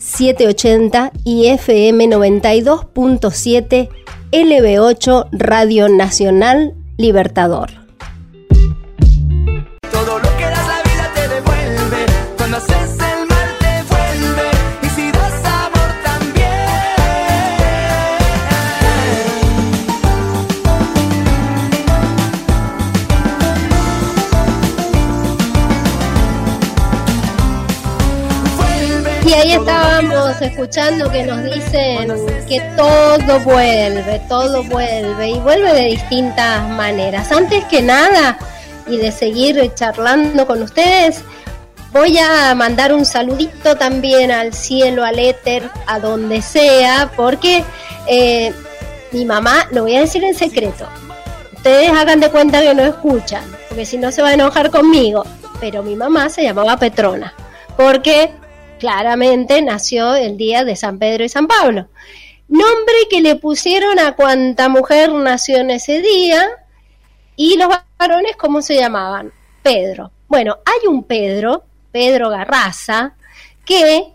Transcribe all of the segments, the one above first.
780 y FM 92.7 LB8 Radio Nacional Libertador. Y ahí estábamos escuchando que nos dicen que todo vuelve, todo vuelve y vuelve de distintas maneras. Antes que nada, y de seguir charlando con ustedes, voy a mandar un saludito también al cielo, al éter, a donde sea, porque eh, mi mamá, lo voy a decir en secreto, ustedes hagan de cuenta que no escuchan, porque si no se va a enojar conmigo, pero mi mamá se llamaba Petrona, porque claramente nació el día de San Pedro y San Pablo. Nombre que le pusieron a cuanta mujer nació en ese día y los varones, ¿cómo se llamaban? Pedro. Bueno, hay un Pedro, Pedro Garraza, que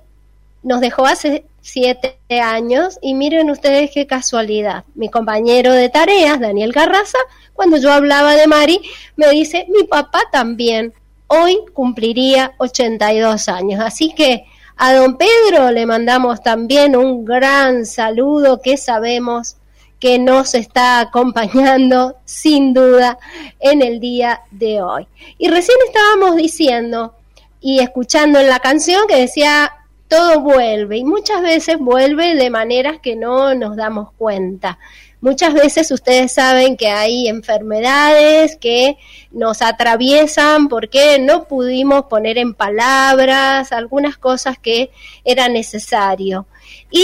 nos dejó hace siete años y miren ustedes qué casualidad. Mi compañero de tareas, Daniel Garraza, cuando yo hablaba de Mari, me dice, mi papá también hoy cumpliría 82 años. Así que a don Pedro le mandamos también un gran saludo que sabemos que nos está acompañando sin duda en el día de hoy. Y recién estábamos diciendo y escuchando en la canción que decía todo vuelve y muchas veces vuelve de maneras que no nos damos cuenta. Muchas veces ustedes saben que hay enfermedades que nos atraviesan porque no pudimos poner en palabras algunas cosas que era necesario. Y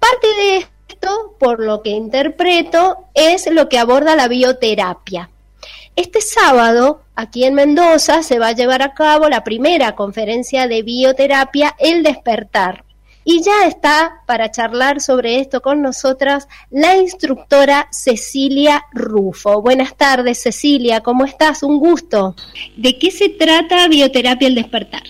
parte de esto, por lo que interpreto, es lo que aborda la bioterapia. Este sábado, aquí en Mendoza, se va a llevar a cabo la primera conferencia de bioterapia El despertar, y ya está para charlar sobre esto con nosotras la instructora Cecilia Rufo. Buenas tardes, Cecilia, ¿cómo estás? Un gusto. ¿De qué se trata Bioterapia el Despertar?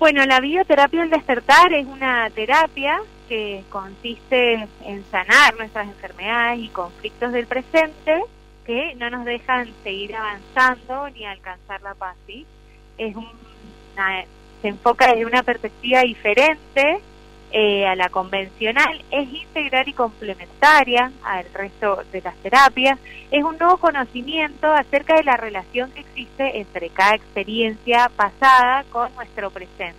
Bueno, la bioterapia el despertar es una terapia que consiste en sanar nuestras enfermedades y conflictos del presente que no nos dejan seguir avanzando ni alcanzar la paz. ¿sí? Es una se enfoca desde una perspectiva diferente eh, a la convencional, es integral y complementaria al resto de las terapias, es un nuevo conocimiento acerca de la relación que existe entre cada experiencia pasada con nuestro presente.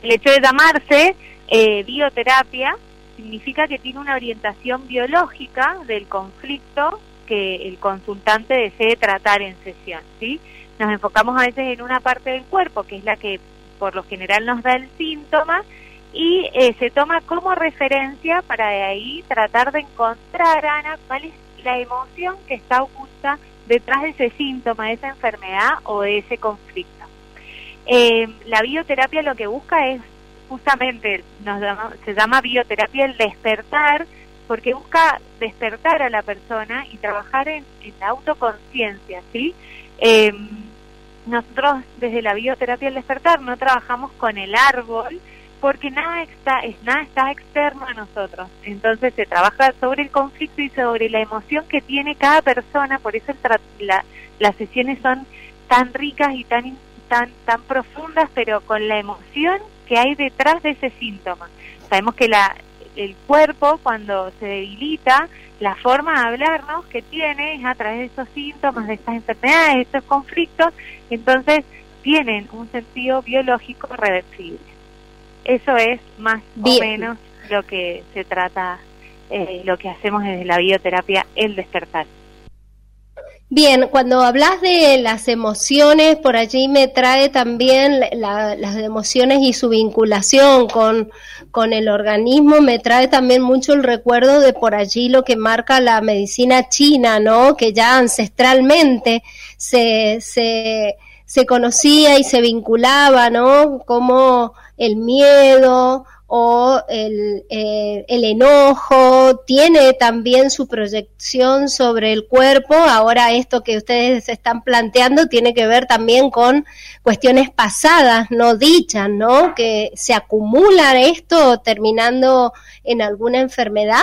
El hecho de llamarse eh, bioterapia significa que tiene una orientación biológica del conflicto que el consultante desee tratar en sesión, ¿sí? Nos enfocamos a veces en una parte del cuerpo, que es la que por lo general nos da el síntoma, y eh, se toma como referencia para de ahí tratar de encontrar, Ana, cuál es la emoción que está oculta detrás de ese síntoma, de esa enfermedad o de ese conflicto. Eh, la bioterapia lo que busca es justamente, nos se llama bioterapia el despertar, porque busca despertar a la persona y trabajar en, en la autoconciencia, ¿sí? Eh, nosotros desde la bioterapia del despertar no trabajamos con el árbol porque nada está, es, nada está externo a nosotros. Entonces se trabaja sobre el conflicto y sobre la emoción que tiene cada persona, por eso las sesiones son tan ricas y tan, tan, tan profundas, pero con la emoción que hay detrás de ese síntoma. Sabemos que la, el cuerpo cuando se debilita, la forma de hablarnos que tiene es a través de esos síntomas, de estas enfermedades, de estos conflictos, entonces tienen un sentido biológico reversible. Eso es más o menos lo que se trata, eh, lo que hacemos desde la bioterapia, el despertar. Bien, cuando hablas de las emociones, por allí me trae también las emociones y su vinculación con, con el organismo, me trae también mucho el recuerdo de por allí lo que marca la medicina china, ¿no? Que ya ancestralmente se, se, se conocía y se vinculaba, ¿no? Como el miedo, o el, eh, el, enojo, tiene también su proyección sobre el cuerpo. Ahora esto que ustedes están planteando tiene que ver también con cuestiones pasadas, no dichas, ¿no? Que se acumula esto terminando en alguna enfermedad.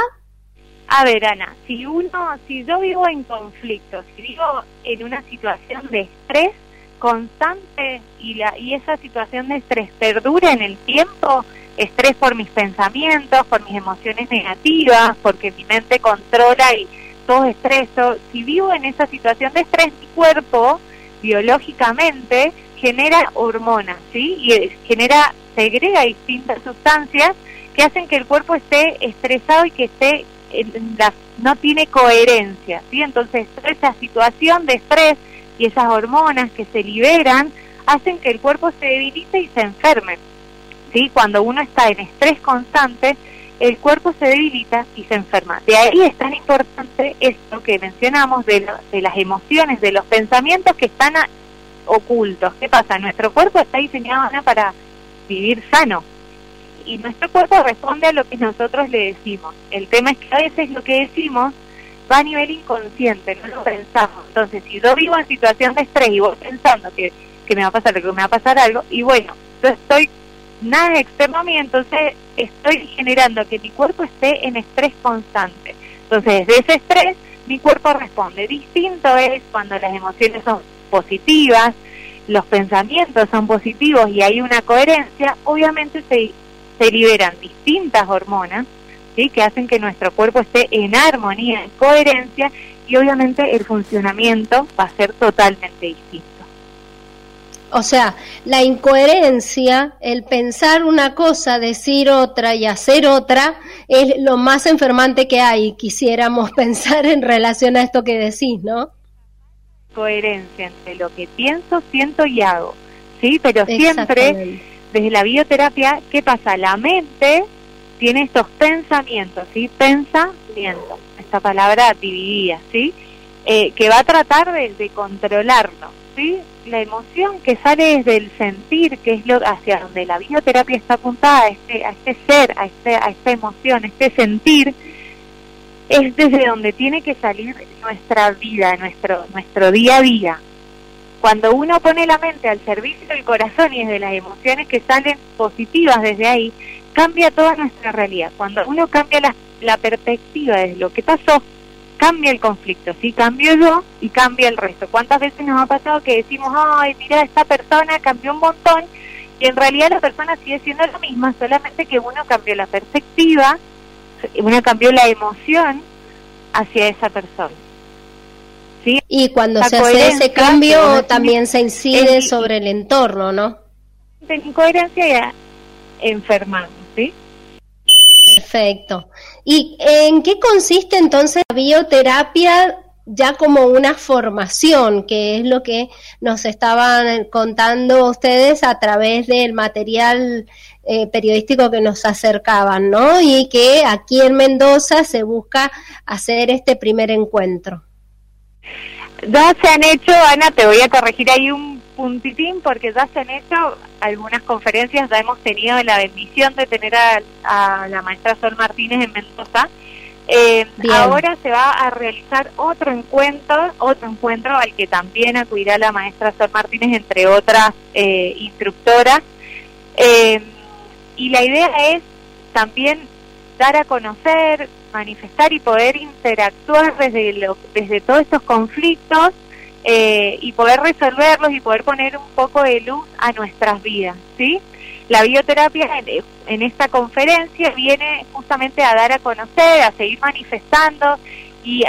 A ver, Ana, si uno, si yo vivo en conflicto, si vivo en una situación de estrés constante y, la, y esa situación de estrés perdura en el tiempo, estrés por mis pensamientos, por mis emociones negativas, porque mi mente controla y todo estreso. Si vivo en esa situación de estrés, mi cuerpo biológicamente genera hormonas, ¿sí? Y genera, segrega distintas sustancias que hacen que el cuerpo esté estresado y que esté en la, no tiene coherencia, ¿sí? Entonces, esa situación de estrés y esas hormonas que se liberan hacen que el cuerpo se debilite y se enferme. Cuando uno está en estrés constante, el cuerpo se debilita y se enferma. De ahí es tan importante esto que mencionamos de, de las emociones, de los pensamientos que están ocultos. ¿Qué pasa? Nuestro cuerpo está diseñado para vivir sano y nuestro cuerpo responde a lo que nosotros le decimos. El tema es que a veces lo que decimos va a nivel inconsciente, no lo pensamos. Entonces, si yo vivo en situación de estrés y voy pensando que, que me va a pasar algo, que me va a pasar algo, y bueno, yo estoy nada extremo a mí, entonces estoy generando que mi cuerpo esté en estrés constante. Entonces, de ese estrés, mi cuerpo responde. Distinto es cuando las emociones son positivas, los pensamientos son positivos y hay una coherencia, obviamente se, se liberan distintas hormonas ¿sí? que hacen que nuestro cuerpo esté en armonía, en coherencia y obviamente el funcionamiento va a ser totalmente distinto. O sea, la incoherencia, el pensar una cosa, decir otra y hacer otra, es lo más enfermante que hay. Quisiéramos pensar en relación a esto que decís, ¿no? Coherencia entre lo que pienso, siento y hago. Sí, pero siempre desde la bioterapia, ¿qué pasa? La mente tiene estos pensamientos, ¿sí? Pensamiento, esta palabra dividida, ¿sí? Eh, que va a tratar de, de controlarlo ¿sí? La emoción que sale desde el sentir, que es lo hacia donde la bioterapia está apuntada, a este, a este ser, a, este, a esta emoción, este sentir, es desde donde tiene que salir nuestra vida, nuestro, nuestro día a día. Cuando uno pone la mente al servicio del corazón y desde las emociones que salen positivas desde ahí, cambia toda nuestra realidad. Cuando uno cambia la, la perspectiva de lo que pasó, cambia el conflicto, ¿sí? Cambio yo y cambia el resto. ¿Cuántas veces nos ha pasado que decimos, ay, mira, esta persona cambió un montón y en realidad la persona sigue siendo la misma, solamente que uno cambió la perspectiva, uno cambió la emoción hacia esa persona. ¿Sí? Y cuando se hace ese cambio también se incide sobre el entorno, ¿no? De incoherencia ya enfermamos, ¿sí? Perfecto. ¿Y en qué consiste entonces la bioterapia ya como una formación, que es lo que nos estaban contando ustedes a través del material eh, periodístico que nos acercaban, ¿no? Y que aquí en Mendoza se busca hacer este primer encuentro. Ya se han hecho, Ana, te voy a corregir ahí un puntitín porque ya se han hecho algunas conferencias, ya hemos tenido la bendición de tener a, la maestra Sol Martínez en Mendoza. Eh, ahora se va a realizar otro encuentro, otro encuentro al que también acudirá la maestra Sol Martínez, entre otras eh, instructoras. Eh, y la idea es también dar a conocer, manifestar y poder interactuar desde, lo, desde todos estos conflictos eh, y poder resolverlos y poder poner un poco de luz a nuestras vidas, ¿sí? La bioterapia en, esta conferencia viene justamente a dar a conocer, a seguir manifestando y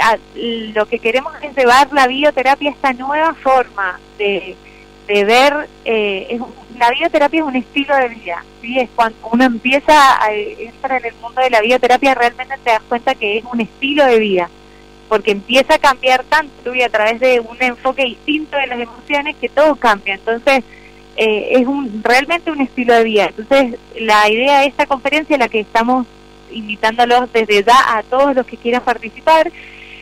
lo que queremos es llevar la bioterapia a esta nueva forma de, de ver, eh, la bioterapia es un estilo de vida, ¿sí? es cuando uno empieza a entrar en el mundo de la bioterapia realmente te das cuenta que es un estilo de vida porque empieza a cambiar tanto y a través de un enfoque distinto de las emociones que todo cambia. Entonces, eh, es un realmente un estilo de vida. Entonces, la idea de esta conferencia, la que estamos invitándolos desde ya a todos los que quieran participar,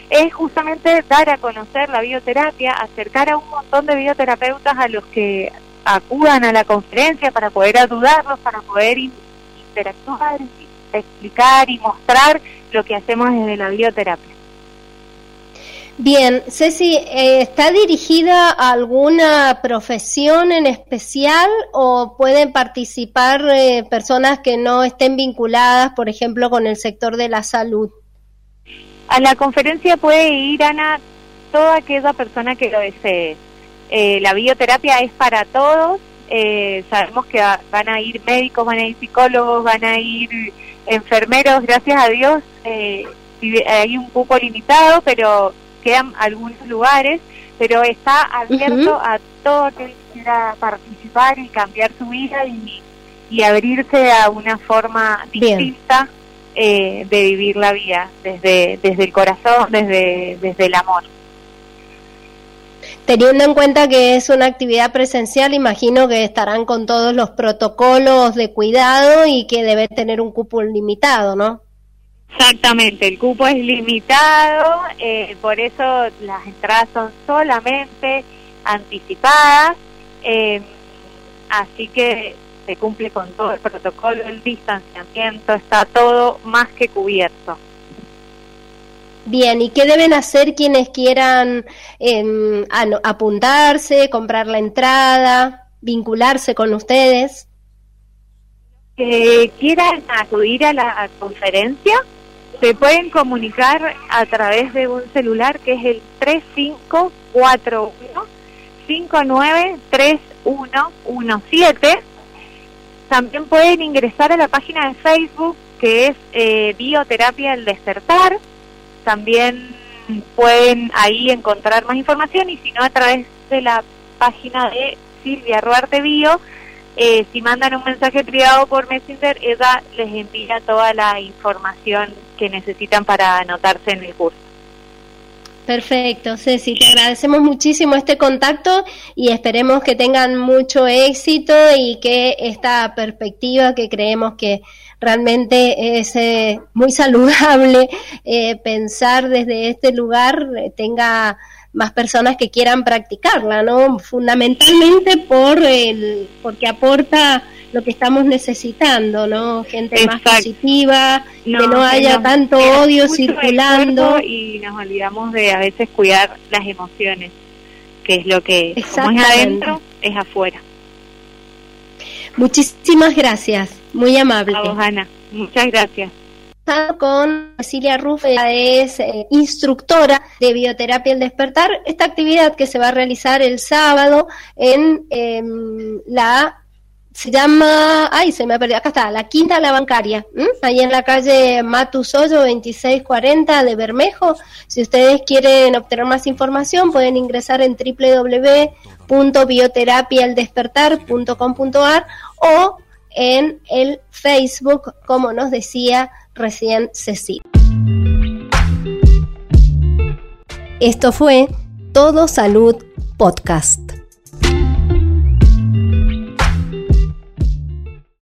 es justamente dar a conocer la bioterapia, acercar a un montón de bioterapeutas a los que acudan a la conferencia para poder ayudarlos, para poder interactuar, explicar y mostrar lo que hacemos desde la bioterapia. Bien, Ceci, eh, ¿está dirigida a alguna profesión en especial o pueden participar eh, personas que no estén vinculadas, por ejemplo, con el sector de la salud? A la conferencia puede ir, Ana, toda aquella persona que lo desee. Eh, la bioterapia es para todos. sabemos que van a ir médicos, van a ir psicólogos, van a ir enfermeros, gracias a Dios. hay un cupo limitado, pero quedan algunos lugares, pero está abierto a todo aquel que quiera participar y cambiar su vida y, abrirse a una forma distinta eh, de vivir la vida, desde, desde el corazón, desde, desde el amor. Teniendo en cuenta que es una actividad presencial, imagino que estarán con todos los protocolos de cuidado y que debe tener un cupo limitado, ¿no? Exactamente, el cupo es limitado, eh, por eso las entradas son solamente anticipadas, eh, así que se cumple con todo el protocolo, el distanciamiento, está todo más que cubierto. Bien, ¿y qué deben hacer quienes quieran em, apuntarse, comprar la entrada, vincularse con ustedes? Que quieran acudir a la conferencia, se pueden comunicar a través de un celular que es el 3541 593117. También pueden ingresar a la página de Facebook que es eh, Bioterapia del Despertar. También pueden ahí encontrar más información y si no a través de la página de Silvia Ruarte Bio eh, si mandan un mensaje privado por Messenger, ella les envía toda la información que necesitan para anotarse en el curso. Perfecto, Ceci, te agradecemos muchísimo este contacto y esperemos que tengan mucho éxito y que esta perspectiva que creemos que realmente es eh, muy saludable eh, pensar desde este lugar tenga más personas que quieran practicarla, ¿no? Fundamentalmente por el, porque aporta lo que estamos necesitando, ¿no? Gente más positiva, que no haya tanto odio circulando. Y nos olvidamos de a veces cuidar las emociones, que es lo que, como es adentro, es afuera. Muchísimas gracias, muy amable. Ana. Muchas gracias con Cecilia Ruff, es eh, instructora de Bioterapia El Despertar, esta actividad que se va a realizar el sábado en em, la se llama, ay, se me ha perdido, acá está, la Quinta La Bancaria, ahí en la calle Matusoyo 2640 de Bermejo. Si ustedes quieren obtener más información, pueden ingresar en www.bioterapialdespertar.com.ar o en el Facebook, como nos decía recién Cecil. Esto fue Todo Salud Podcast.